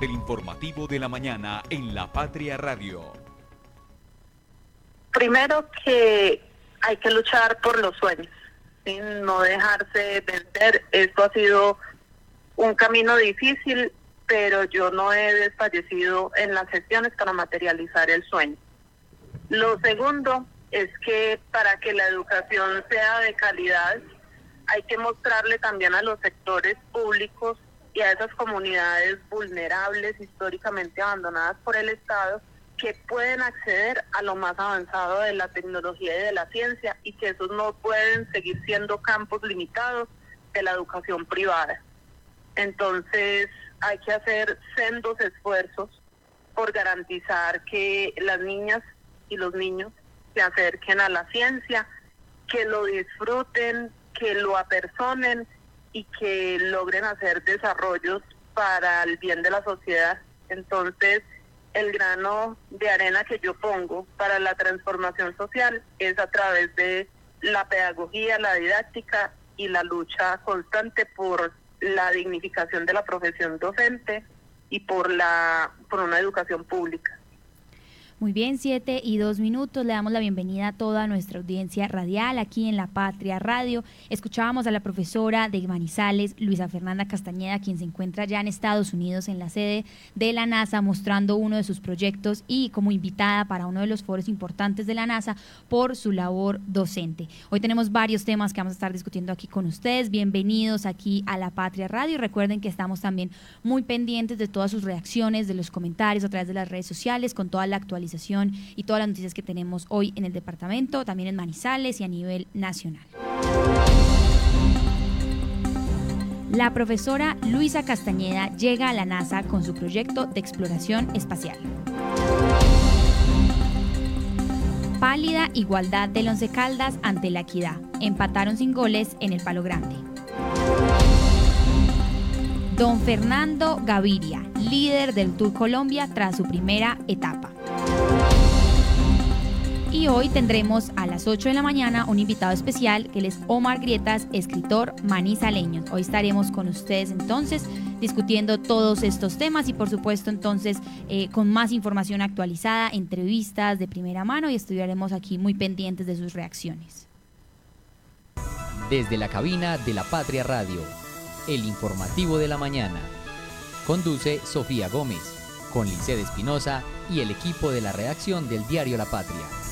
del informativo de la mañana en La Patria Radio. Primero que hay que luchar por los sueños, sin no dejarse vencer. Esto ha sido un camino difícil, pero yo no he desfallecido en las gestiones para materializar el sueño. Lo segundo es que para que la educación sea de calidad, hay que mostrarle también a los sectores públicos y a esas comunidades vulnerables, históricamente abandonadas por el Estado, que pueden acceder a lo más avanzado de la tecnología y de la ciencia y que esos no pueden seguir siendo campos limitados de la educación privada. Entonces hay que hacer sendos esfuerzos por garantizar que las niñas y los niños se acerquen a la ciencia, que lo disfruten, que lo apersonen y que logren hacer desarrollos para el bien de la sociedad. Entonces, el grano de arena que yo pongo para la transformación social es a través de la pedagogía, la didáctica y la lucha constante por la dignificación de la profesión docente y por la por una educación pública. Muy bien, siete y dos minutos. Le damos la bienvenida a toda nuestra audiencia radial aquí en La Patria Radio. Escuchábamos a la profesora de Manizales, Luisa Fernanda Castañeda, quien se encuentra ya en Estados Unidos en la sede de la NASA, mostrando uno de sus proyectos y como invitada para uno de los foros importantes de la NASA por su labor docente. Hoy tenemos varios temas que vamos a estar discutiendo aquí con ustedes. Bienvenidos aquí a La Patria Radio. Recuerden que estamos también muy pendientes de todas sus reacciones, de los comentarios a través de las redes sociales, con toda la y todas las noticias que tenemos hoy en el departamento, también en Manizales y a nivel nacional. La profesora Luisa Castañeda llega a la NASA con su proyecto de exploración espacial. Pálida igualdad del Once Caldas ante la Equidad. Empataron sin goles en el Palo Grande. Don Fernando Gaviria, líder del Tour Colombia tras su primera etapa. Hoy tendremos a las 8 de la mañana un invitado especial que es Omar Grietas, escritor manizaleño. Hoy estaremos con ustedes entonces discutiendo todos estos temas y por supuesto entonces eh, con más información actualizada, entrevistas de primera mano y estudiaremos aquí muy pendientes de sus reacciones. Desde la cabina de la Patria Radio, el informativo de la mañana. Conduce Sofía Gómez, con Lice Espinosa y el equipo de la redacción del diario La Patria.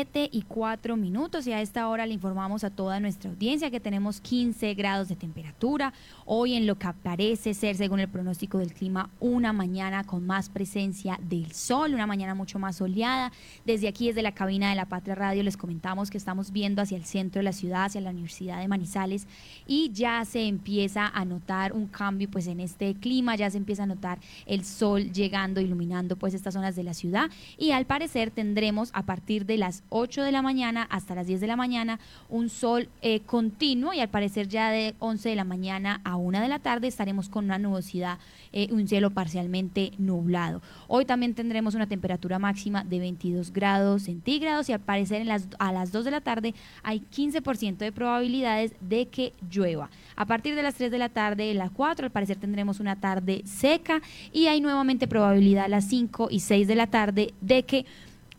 7 y 4 minutos y a esta hora le informamos a toda nuestra audiencia que tenemos 15 grados de temperatura. Hoy en lo que parece ser, según el pronóstico del clima, una mañana con más presencia del sol, una mañana mucho más soleada. Desde aquí, desde la cabina de la Patria Radio, les comentamos que estamos viendo hacia el centro de la ciudad, hacia la Universidad de Manizales y ya se empieza a notar un cambio pues en este clima, ya se empieza a notar el sol llegando, iluminando pues estas zonas de la ciudad y al parecer tendremos a partir de la 8 de la mañana hasta las 10 de la mañana un sol eh, continuo y al parecer ya de 11 de la mañana a 1 de la tarde estaremos con una nubosidad, eh, un cielo parcialmente nublado. Hoy también tendremos una temperatura máxima de 22 grados centígrados y al parecer en las, a las 2 de la tarde hay 15% de probabilidades de que llueva. A partir de las 3 de la tarde, las 4, al parecer tendremos una tarde seca y hay nuevamente probabilidad a las 5 y 6 de la tarde de que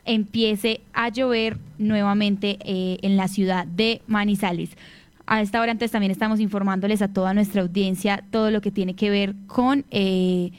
empiece a llover nuevamente eh, en la ciudad de Manizales. A esta hora antes también estamos informándoles a toda nuestra audiencia todo lo que tiene que ver con eh,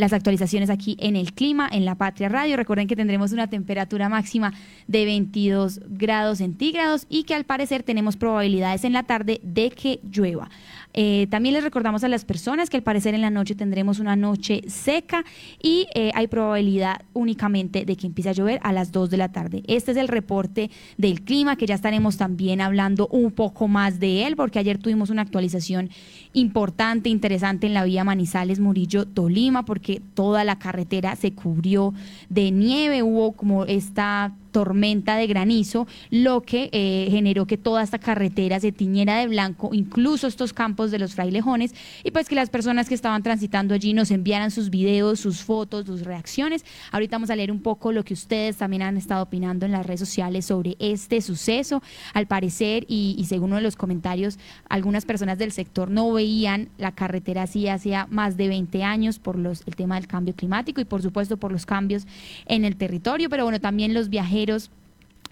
las actualizaciones aquí en el clima, en la Patria Radio. Recuerden que tendremos una temperatura máxima de 22 grados centígrados y que al parecer tenemos probabilidades en la tarde de que llueva. Eh, también les recordamos a las personas que al parecer en la noche tendremos una noche seca y eh, hay probabilidad únicamente de que empiece a llover a las 2 de la tarde. Este es el reporte del clima que ya estaremos también hablando un poco más de él porque ayer tuvimos una actualización importante, interesante en la vía Manizales Murillo Tolima porque toda la carretera se cubrió de nieve, hubo como esta tormenta de granizo, lo que eh, generó que toda esta carretera se tiñera de blanco, incluso estos campos de los frailejones, y pues que las personas que estaban transitando allí nos enviaran sus videos, sus fotos, sus reacciones. Ahorita vamos a leer un poco lo que ustedes también han estado opinando en las redes sociales sobre este suceso. Al parecer, y, según uno de los comentarios, algunas personas del sector no veían la carretera así hacía más de 20 años por los, el tema del cambio climático y por supuesto por los cambios en el territorio, pero bueno, también los viajeros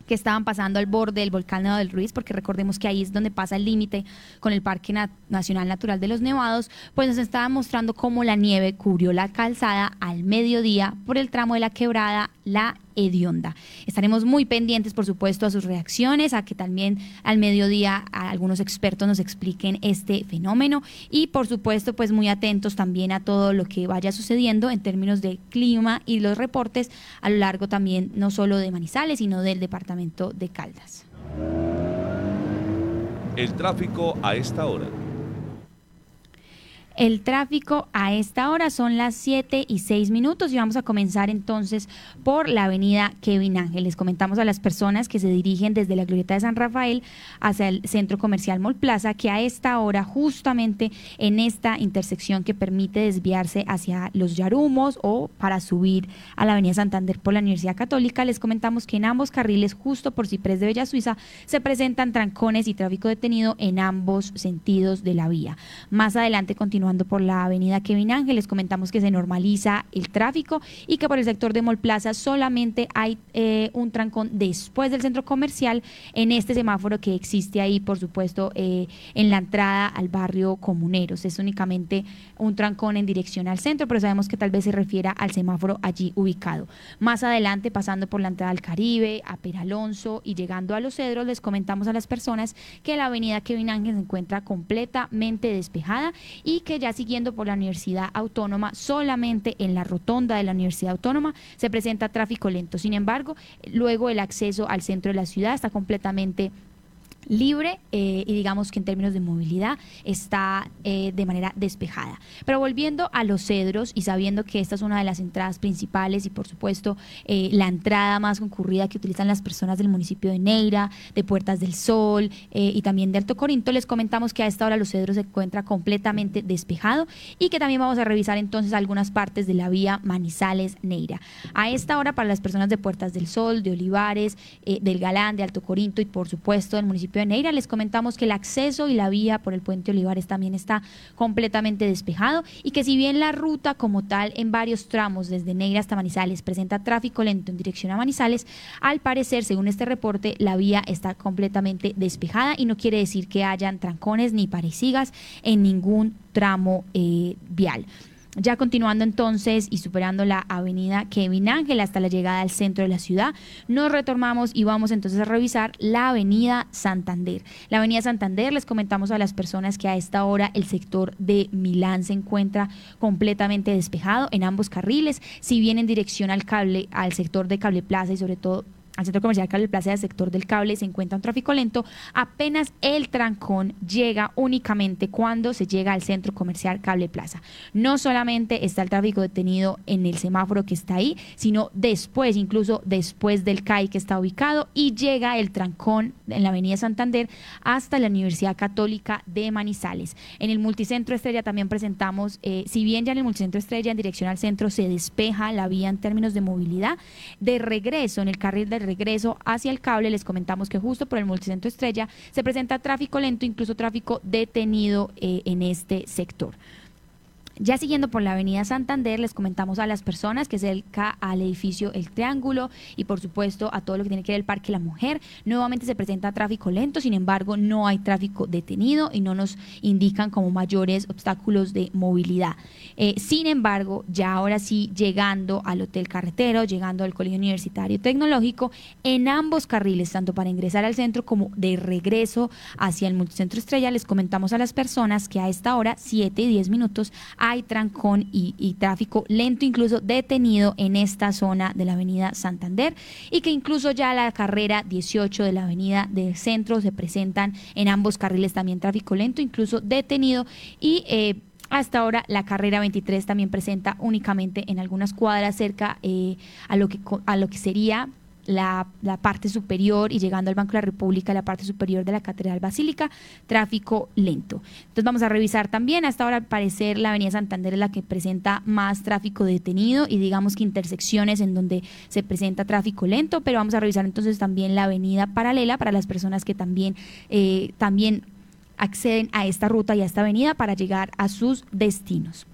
que estaban pasando al borde del volcán Nevado del Ruiz, porque recordemos que ahí es donde pasa el límite con el Parque Nacional Natural de los Nevados, pues nos estaban mostrando cómo la nieve cubrió la calzada al mediodía por el tramo de la quebrada La Estaremos muy pendientes, por supuesto, a sus reacciones, a que también al mediodía algunos expertos nos expliquen este fenómeno y, por supuesto, pues muy atentos también a todo lo que vaya sucediendo en términos de clima y los reportes a lo largo también no solo de Manizales, sino del departamento de Caldas. El tráfico a esta hora. El tráfico a esta hora son las 7 y 6 minutos y vamos a comenzar entonces por la avenida Kevin Ángel. Les comentamos a las personas que se dirigen desde la Glorieta de San Rafael hacia el centro comercial Mall Plaza que a esta hora justamente en esta intersección que permite desviarse hacia los Yarumos o para subir a la avenida Santander por la Universidad Católica, les comentamos que en ambos carriles justo por Ciprés de Bella Suiza se presentan trancones y tráfico detenido en ambos sentidos de la vía. Más adelante continuamos por la avenida Kevin Ángel, les comentamos que se normaliza el tráfico y que por el sector de Mall Plaza solamente hay eh, un trancón después del centro comercial en este semáforo que existe ahí, por supuesto, eh, en la entrada al barrio Comuneros. Es únicamente un trancón en dirección al centro, pero sabemos que tal vez se refiera al semáforo allí ubicado. Más adelante, pasando por la entrada al Caribe, a Peralonso y llegando a Los Cedros, les comentamos a las personas que la avenida Kevin Ángel se encuentra completamente despejada y que ya siguiendo por la Universidad Autónoma, solamente en la rotonda de la Universidad Autónoma se presenta tráfico lento. Sin embargo, luego el acceso al centro de la ciudad está completamente libre eh, y digamos que en términos de movilidad está eh, de manera despejada. Pero volviendo a los cedros y sabiendo que esta es una de las entradas principales y por supuesto eh, la entrada más concurrida que utilizan las personas del municipio de Neira, de Puertas del Sol y también de Alto Corinto, les comentamos que a esta hora los cedros se encuentra completamente despejado y que también vamos a revisar entonces algunas partes de la vía Manizales-Neira. A esta hora para las personas de Puertas del Sol, de Olivares, del Galán, de Alto Corinto y por supuesto del municipio de Neira. Les comentamos que el acceso y la vía por el puente Olivares también está completamente despejado y que si bien la ruta como tal en varios tramos desde Neira hasta Manizales presenta tráfico lento en dirección a Manizales, al parecer, según este reporte, la vía está completamente despejada y no quiere decir que hayan trancones ni parecigas en ningún tramo eh, vial. Ya continuando entonces y superando la avenida Kevin Ángel hasta la llegada al centro de la ciudad, nos retornamos y vamos entonces a revisar la avenida Santander. La avenida Santander, les comentamos a las personas que a esta hora el sector de Milán se encuentra completamente despejado en ambos carriles, si bien en dirección al cable, al sector de Cable Plaza y sobre todo al centro comercial Cable Plaza del sector del cable se encuentra un tráfico lento, apenas el trancón llega únicamente cuando se llega al centro comercial Cable Plaza. No solamente está el tráfico detenido en el semáforo que está ahí, sino después, incluso después del CAI que está ubicado y llega el trancón en la avenida Santander hasta la Universidad Católica de Manizales. En el multicentro Estrella también presentamos, eh, si bien ya en el multicentro Estrella en dirección al centro se despeja la vía en términos de movilidad, de regreso en el carril del regreso hacia el cable, les comentamos que justo por el multicentro Estrella se presenta tráfico lento, incluso tráfico detenido eh, en este sector. Ya siguiendo por la avenida Santander, les comentamos a las personas que cerca al edificio El Triángulo y por supuesto a todo lo que tiene que ver el Parque La Mujer, nuevamente se presenta tráfico lento, sin embargo no hay tráfico detenido y no nos indican como mayores obstáculos de movilidad. Eh, sin embargo, ya ahora sí, llegando al Hotel Carretero, llegando al Colegio Universitario Tecnológico, en ambos carriles, tanto para ingresar al centro como de regreso hacia el Multicentro Estrella, les comentamos a las personas que a esta hora, 7 y 10 minutos, hay trancón y, tráfico lento, incluso detenido en esta zona de la avenida Santander y que incluso ya la carrera 18 de la avenida del centro se presentan en ambos carriles también tráfico lento, incluso detenido y... Eh, hasta ahora la carrera 23 también presenta únicamente en algunas cuadras cerca eh, a, lo que, a lo que sería la, la, parte superior y llegando al Banco de la República, la parte superior de la Catedral Basílica, tráfico lento. Entonces vamos a revisar también, hasta ahora al parecer la Avenida Santander es la que presenta más tráfico detenido y digamos que intersecciones en donde se presenta tráfico lento, pero vamos a revisar entonces también la avenida paralela para las personas que también, eh, también acceden a esta ruta y a esta avenida para llegar a sus destinos.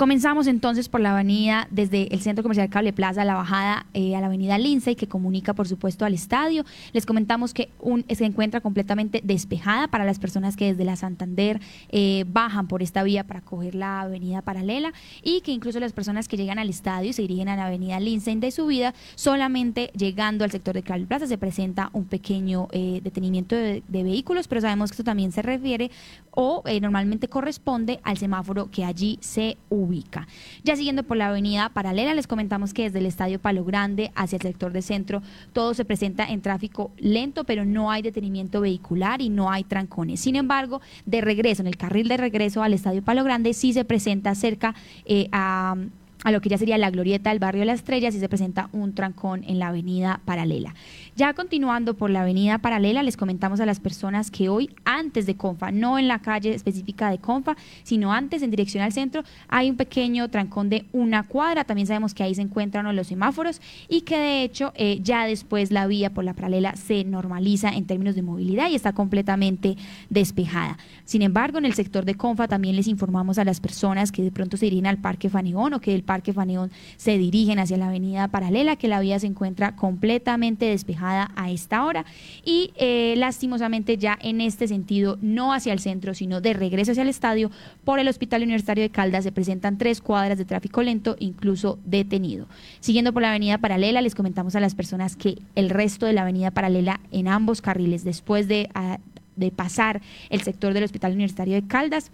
Comenzamos entonces por la avenida desde el Centro Comercial Cable Plaza, la bajada eh, a la avenida Lindsay, que comunica por supuesto al estadio. Les comentamos que se encuentra completamente despejada para las personas que desde la Santander eh, bajan por esta vía para coger la avenida paralela y que incluso las personas que llegan al estadio y se dirigen a la avenida Lindsay de subida, solamente llegando al sector de Cable Plaza se presenta un pequeño eh, detenimiento de, de, vehículos, pero sabemos que esto también se refiere o normalmente corresponde al semáforo que allí se ubica ubica. Ya siguiendo por la avenida paralela, les comentamos que desde el Estadio Palo Grande hacia el sector de centro, todo se presenta en tráfico lento, pero no hay detenimiento vehicular y no hay trancones. Sin embargo, de regreso, en el carril de regreso al Estadio Palo Grande, sí se presenta cerca eh, a a lo que ya sería la glorieta del barrio de la Estrella, si se presenta un trancón en la avenida paralela. Ya continuando por la avenida paralela, les comentamos a las personas que hoy, antes de Confa, no en la calle específica de Confa, sino antes en dirección al centro, hay un pequeño trancón de una cuadra. También sabemos que ahí se encuentran los semáforos y que de hecho eh, ya después la vía por la paralela se normaliza en términos de movilidad y está completamente despejada. Sin embargo, en el sector de Confa también les informamos a las personas que de pronto se dirigen al Parque Fanigón o que del Parque Faneón se dirigen hacia la avenida paralela, que la vía se encuentra completamente despejada a esta hora y eh, lastimosamente ya en este sentido, no hacia el centro, sino de regreso hacia el estadio, por el Hospital Universitario de Caldas se presentan tres cuadras de tráfico lento, incluso detenido. Siguiendo por la avenida paralela, les comentamos a las personas que el resto de la avenida paralela en ambos carriles, después de, ah, de pasar el sector del Hospital Universitario de Caldas,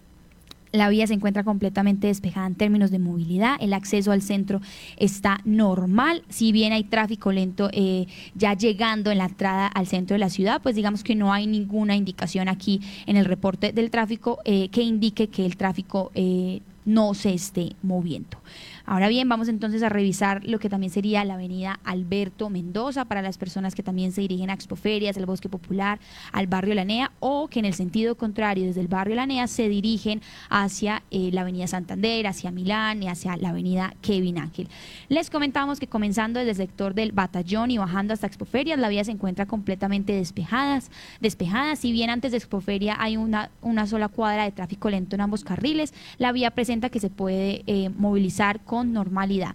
la vía se encuentra completamente despejada en términos de movilidad, el acceso al centro está normal, si bien hay tráfico lento eh, ya llegando en la entrada al centro de la ciudad, pues digamos que no hay ninguna indicación aquí en el reporte del tráfico eh, que indique que el tráfico eh, no se esté moviendo. Ahora bien, vamos entonces a revisar lo que también sería la avenida Alberto Mendoza para las personas que también se dirigen a Expoferias, al Bosque Popular, al barrio Lanea o que en el sentido contrario desde el barrio Lanea se dirigen hacia eh, la avenida Santander, hacia Milán y hacia la avenida Kevin Ángel. Les comentamos que comenzando desde el sector del Batallón y bajando hasta Expoferias, la vía se encuentra completamente despejadas, despejada. Si bien antes de Expoferia hay una, una sola cuadra de tráfico lento en ambos carriles, la vía presenta que se puede eh, movilizar con normalidad.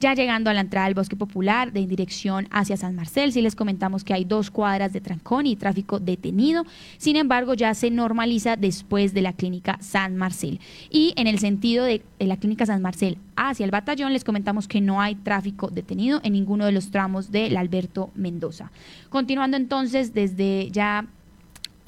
Ya llegando a la entrada del Bosque Popular de dirección hacia San Marcel, sí les comentamos que hay dos cuadras de trancón y tráfico detenido. Sin embargo, ya se normaliza después de la clínica San Marcel. Y en el sentido de la clínica San Marcel hacia el batallón, les comentamos que no hay tráfico detenido en ninguno de los tramos del Alberto Mendoza. Continuando entonces desde ya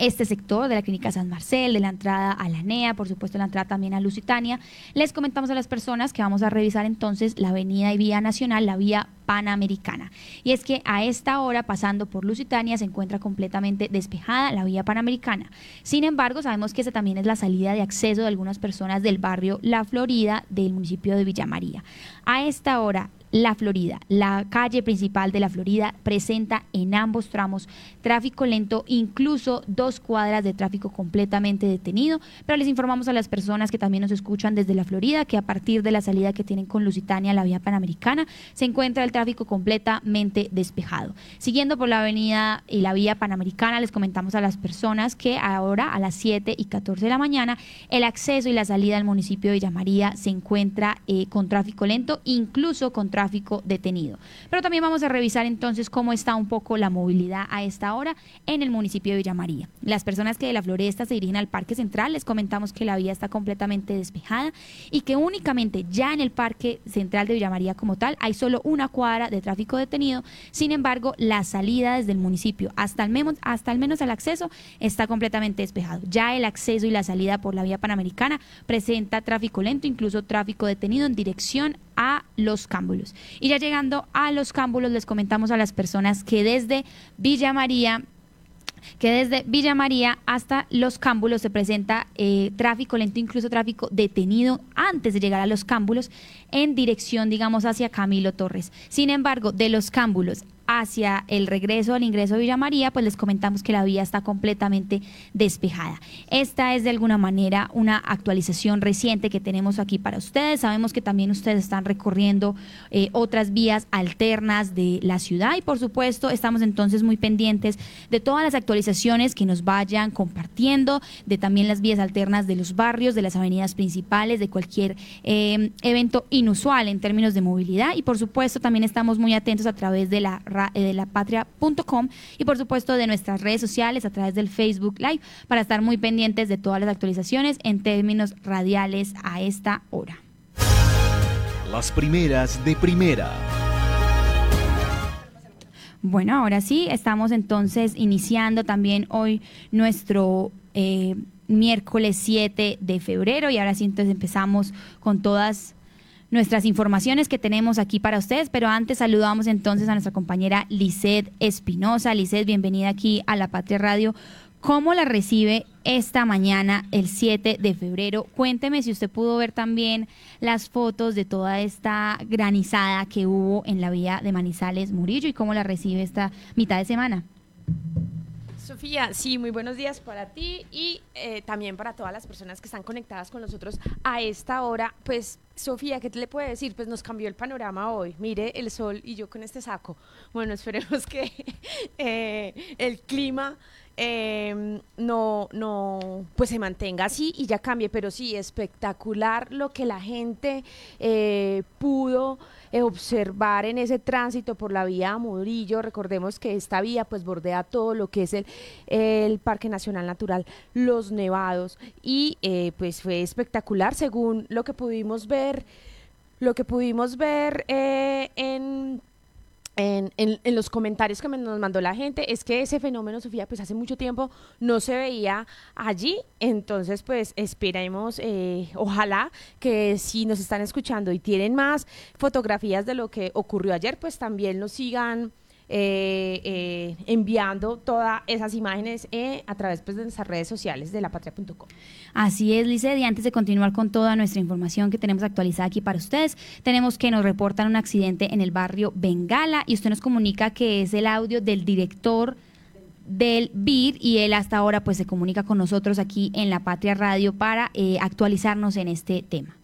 este sector de la Clínica San Marcel, de la entrada a la NEA, por supuesto la entrada también a Lusitania. Les comentamos a las personas que vamos a revisar entonces la avenida y vía nacional, la vía panamericana. Y es que a esta hora, pasando por Lusitania, se encuentra completamente despejada la vía panamericana. Sin embargo, sabemos que esa también es la salida de acceso de algunas personas del barrio La Florida del municipio de Villa María. A esta hora, la Florida. La calle principal de La Florida presenta en ambos tramos tráfico lento, incluso dos cuadras de tráfico completamente detenido, pero les informamos a las personas que también nos escuchan desde La Florida que a partir de la salida que tienen con Lusitania, la vía panamericana, se encuentra el tráfico completamente despejado. Siguiendo por la avenida y la vía panamericana, les comentamos a las personas que ahora a las 7 y 14 de la mañana el acceso y la salida al municipio de Villa María se encuentra eh, con tráfico lento, incluso con tráfico tráfico detenido. Pero también vamos a revisar entonces cómo está un poco la movilidad a esta hora en el municipio de Villa María. Las personas que de la Floresta se dirigen al Parque Central, les comentamos que la vía está completamente despejada y que únicamente ya en el Parque Central de Villa María como tal hay solo una cuadra de tráfico detenido. Sin embargo, la salida desde el municipio hasta al menos, hasta al menos el acceso está completamente despejado. Ya el acceso y la salida por la vía panamericana presenta tráfico lento, incluso tráfico detenido en dirección a los cámbulos. Y ya llegando a los cámbulos, les comentamos a las personas que desde Villa María que desde Villa María hasta Los Cámbulos se presenta eh, tráfico lento, incluso tráfico detenido antes de llegar a Los Cámbulos en dirección, digamos, hacia Camilo Torres. Sin embargo, de Los Cámbulos hacia el regreso del ingreso de Villa María, pues les comentamos que la vía está completamente despejada. Esta es de alguna manera una actualización reciente que tenemos aquí para ustedes. Sabemos que también ustedes están recorriendo eh, otras vías alternas de la ciudad y por supuesto estamos entonces muy pendientes de todas las actualizaciones que nos vayan compartiendo, de también las vías alternas de los barrios, de las avenidas principales, de cualquier eh, evento inusual en términos de movilidad y por supuesto también estamos muy atentos a través de la eh, de la patria.com y por supuesto de nuestras redes sociales a través del Facebook Live para estar muy pendientes de todas las actualizaciones en términos radiales a esta hora. Las primeras de primera. Bueno, ahora sí, estamos entonces iniciando también hoy nuestro eh, miércoles 7 de febrero y ahora sí entonces empezamos con todas nuestras informaciones que tenemos aquí para ustedes, pero antes saludamos entonces a nuestra compañera Lisset Espinosa. Lisset, bienvenida aquí a La Patria Radio. ¿Cómo la recibe esta mañana, el 7 de febrero? Cuénteme si usted pudo ver también las fotos de toda esta granizada que hubo en la vía de Manizales Murillo y cómo la recibe esta mitad de semana. Sofía, sí, muy buenos días para ti y eh, también para todas las personas que están conectadas con nosotros a esta hora. Pues, Sofía, ¿qué te le puede decir? Pues nos cambió el panorama hoy. Mire el sol y yo con este saco. Bueno, esperemos que eh, el clima em, no, no, pues se mantenga así y ya cambie. Pero sí, espectacular lo que la gente eh, pudo eh, observar en ese tránsito por la vía Murillo. Recordemos que esta vía pues bordea todo lo que es el, el Parque Nacional Natural Los Nevados y eh, pues fue espectacular según lo que pudimos ver, lo que pudimos ver eh, en en, en, los comentarios que nos mandó la gente es que ese fenómeno, Sofía, pues hace mucho tiempo no se veía allí. Entonces, pues esperemos, eh, ojalá que si nos están escuchando y tienen más fotografías de lo que ocurrió ayer, pues también nos sigan eh, eh, enviando todas esas imágenes eh, a través pues, de nuestras redes sociales de lapatria.com. Así es, Lice, y antes de continuar con toda nuestra información que tenemos actualizada aquí para ustedes, tenemos que nos reportan un accidente en el barrio Bengala y usted nos comunica que es el audio del director del BID y él hasta ahora pues se comunica con nosotros aquí en La Patria Radio para actualizarnos en este tema.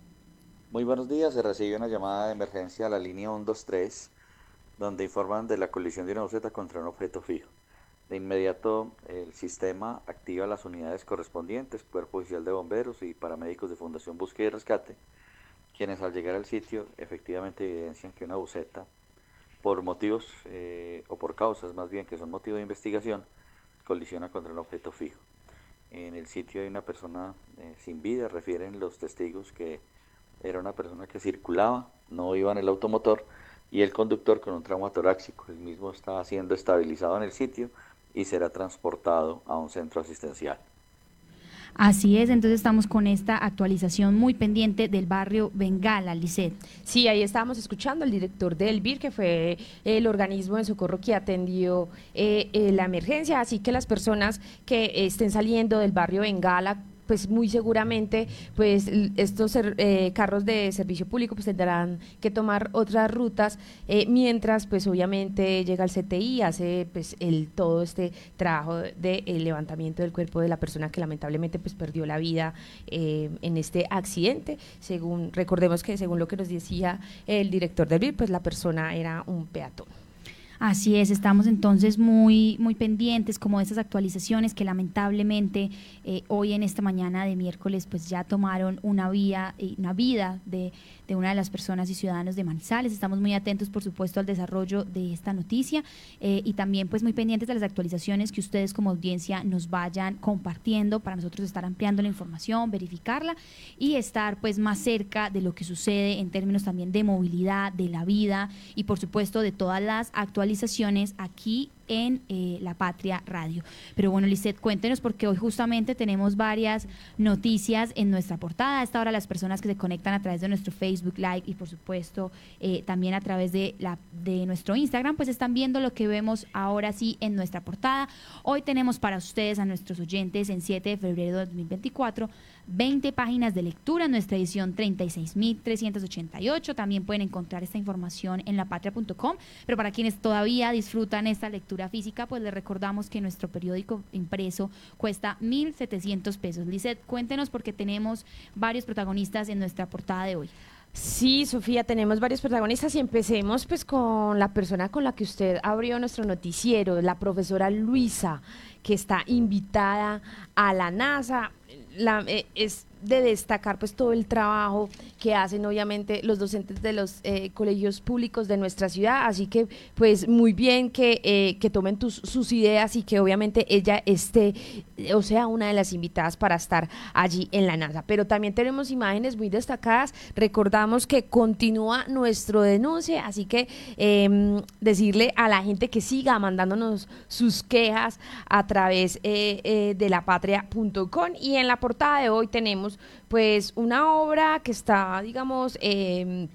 Muy buenos días, se recibe una llamada de emergencia a la línea 123 donde informan de la colisión de una buseta contra un objeto fijo. De inmediato el sistema activa las unidades correspondientes, Cuerpo Oficial de Bomberos y paramédicos de Fundación Búsqueda y Rescate, quienes al llegar al sitio efectivamente evidencian que una buceta, por motivos eh, o por causas más bien que son motivo de investigación, colisiona contra un objeto fijo. En el sitio hay una persona eh, sin vida, refieren los testigos que era una persona que circulaba, no iba en el automotor, y el conductor con un trauma torácico. El mismo está siendo estabilizado en el sitio y será transportado a un centro asistencial. Así es, entonces estamos con esta actualización muy pendiente del barrio Bengala, Lisset. Sí, ahí estábamos escuchando al director del BIR, que fue el organismo de socorro que atendió eh, eh, la emergencia, así que las personas que estén saliendo del barrio Bengala pues muy seguramente pues estos eh, carros de servicio público pues tendrán que tomar otras rutas eh, mientras pues obviamente llega el CTI hace pues el todo este trabajo de, levantamiento del cuerpo de la persona que lamentablemente pues perdió la vida eh, en este accidente. Según recordemos que según lo que nos decía el director del BIR pues la persona era un peatón Así es, estamos entonces muy, muy pendientes como de esas actualizaciones que lamentablemente eh, hoy en esta mañana de miércoles pues ya tomaron una vía, una vida de de una de las personas y ciudadanos de Manizales. Estamos muy atentos, por supuesto, al desarrollo de esta noticia eh, y también pues muy pendientes de las actualizaciones que ustedes como audiencia nos vayan compartiendo para nosotros estar ampliando la información, verificarla y estar pues más cerca de lo que sucede en términos también de movilidad, de la vida y por supuesto de todas las actualizaciones aquí en eh, La Patria Radio. Pero bueno, Lisette, cuéntenos porque hoy justamente tenemos varias noticias en nuestra portada. A esta hora las personas que se conectan a través de nuestro Facebook Live y por supuesto eh, también a través de, la, de nuestro Instagram, pues están viendo lo que vemos ahora sí en nuestra portada. Hoy tenemos para ustedes, a nuestros oyentes, en 7 de febrero de 2024, 20 páginas de lectura en nuestra edición 36.388. También pueden encontrar esta información en lapatria.com. Pero para quienes todavía disfrutan esta lectura física, pues les recordamos que nuestro periódico impreso cuesta 1.700 pesos. Lizeth, cuéntenos porque tenemos varios protagonistas en nuestra portada de hoy. Sí, Sofía, tenemos varios protagonistas y empecemos pues con la persona con la que usted abrió nuestro noticiero, la profesora Luisa, que está invitada a la NASA. Eh, de destacar pues todo el trabajo que hacen obviamente los docentes de los eh, colegios públicos de nuestra ciudad, así que pues muy bien que, eh, que tomen tus, sus ideas y que obviamente ella esté, o sea, una de las invitadas para estar allí en la NASA. Pero también tenemos imágenes muy destacadas, recordamos que continúa nuestro denuncia, así que em, decirle a la gente que siga mandándonos sus quejas a través eh, de lapatria.com y en la portada de hoy tenemos pues una obra que está, digamos, eh,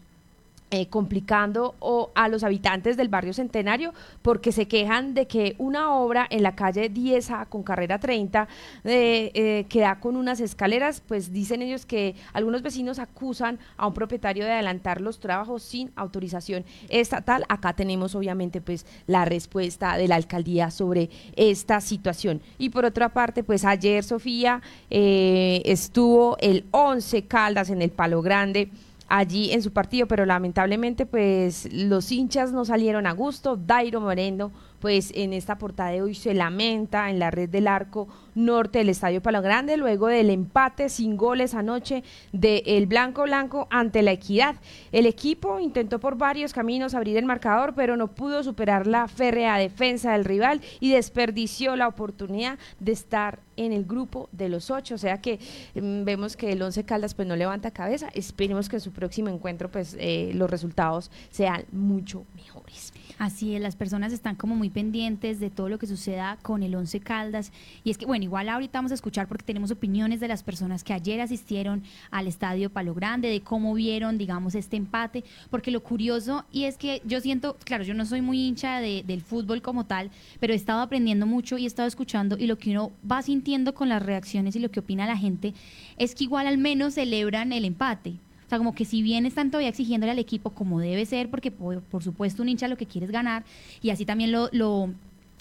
eh, complicando o a los habitantes del barrio Centenario porque se quejan de que una obra en la calle 10A con carrera 30 eh, eh, que con unas escaleras, pues dicen ellos que algunos vecinos acusan a un propietario de adelantar los trabajos sin autorización estatal. Acá tenemos obviamente pues la respuesta de la alcaldía sobre esta situación. Y por otra parte, pues ayer Sofía estuvo el 11 Caldas en el Palo Grande allí en su partido, pero lamentablemente pues los hinchas no salieron a gusto. Dairo Moreno pues en esta portada de hoy se lamenta en la red del arco norte del Estadio Palo Grande luego del empate sin goles anoche del el Blanco Blanco ante la Equidad. El equipo intentó por varios caminos abrir el marcador, pero no pudo superar la férrea defensa del rival y desperdició la oportunidad de estar en el grupo de los ocho, o sea que mm, vemos que el Once Caldas pues no levanta cabeza, esperemos que en su próximo encuentro pues eh, los resultados sean mucho mejores. Así es, las personas están como muy pendientes de todo lo que suceda con el Once Caldas. Y es que, bueno, igual ahorita vamos a escuchar porque tenemos opiniones de las personas que ayer asistieron al estadio Palo Grande, de cómo vieron, digamos, este empate. Porque lo curioso, y es que yo siento, claro, yo no soy muy hincha de, del fútbol como tal, pero he estado aprendiendo mucho y he estado escuchando. Y lo que uno va sintiendo con las reacciones y lo que opina la gente es que igual al menos celebran el empate como que si bien están todavía exigiéndole al equipo como debe ser, porque por, supuesto un hincha lo que quiere es ganar, y así también lo, lo,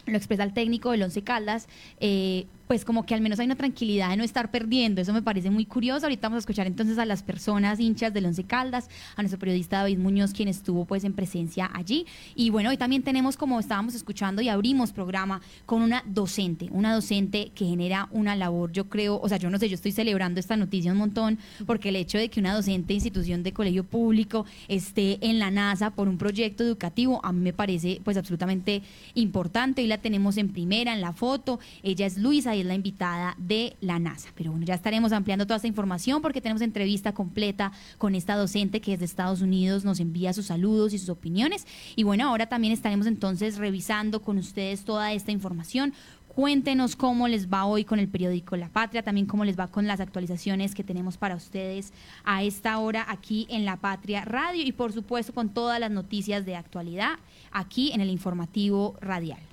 lo expresa el técnico del Once Caldas, eh, pues como que al menos hay una tranquilidad de no estar perdiendo. Eso me parece muy curioso. Ahorita vamos a escuchar entonces a las personas hinchas del Once Caldas, a nuestro periodista David Muñoz, quien estuvo pues en presencia allí. Y bueno, hoy también tenemos, como estábamos escuchando y abrimos programa con una docente, una docente que genera una labor, yo creo, o sea, yo no sé, yo estoy celebrando esta noticia un montón, porque el hecho de que una docente institución de colegio público esté en la NASA por un proyecto educativo, a mí me parece pues absolutamente importante. Hoy la tenemos en primera, en la foto. Ella es Luisa y es la invitada de la NASA. Pero bueno, ya estaremos ampliando toda esta información porque tenemos entrevista completa con esta docente que es de Estados Unidos, nos envía sus saludos y sus opiniones. Y bueno, ahora también estaremos entonces revisando con ustedes toda esta información. Cuéntenos cómo les va hoy con el periódico La Patria, también cómo les va con las actualizaciones que tenemos para ustedes a esta hora aquí en La Patria Radio y por supuesto con todas las noticias de actualidad aquí en el informativo radial.